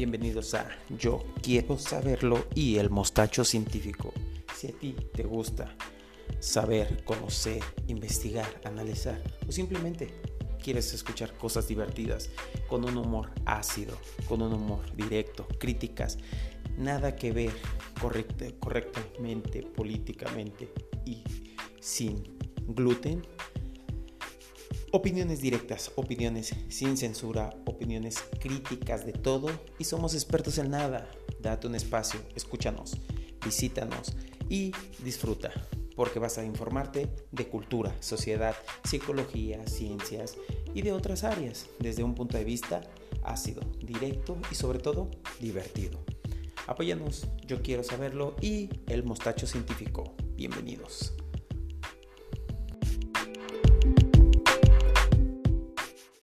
Bienvenidos a Yo quiero saberlo y el mostacho científico. Si a ti te gusta saber, conocer, investigar, analizar o simplemente quieres escuchar cosas divertidas con un humor ácido, con un humor directo, críticas, nada que ver correctamente, políticamente y sin gluten, Opiniones directas, opiniones sin censura, opiniones críticas de todo y somos expertos en nada. Date un espacio, escúchanos, visítanos y disfruta, porque vas a informarte de cultura, sociedad, psicología, ciencias y de otras áreas desde un punto de vista ácido, directo y sobre todo divertido. Apóyanos, yo quiero saberlo y el mostacho científico. Bienvenidos.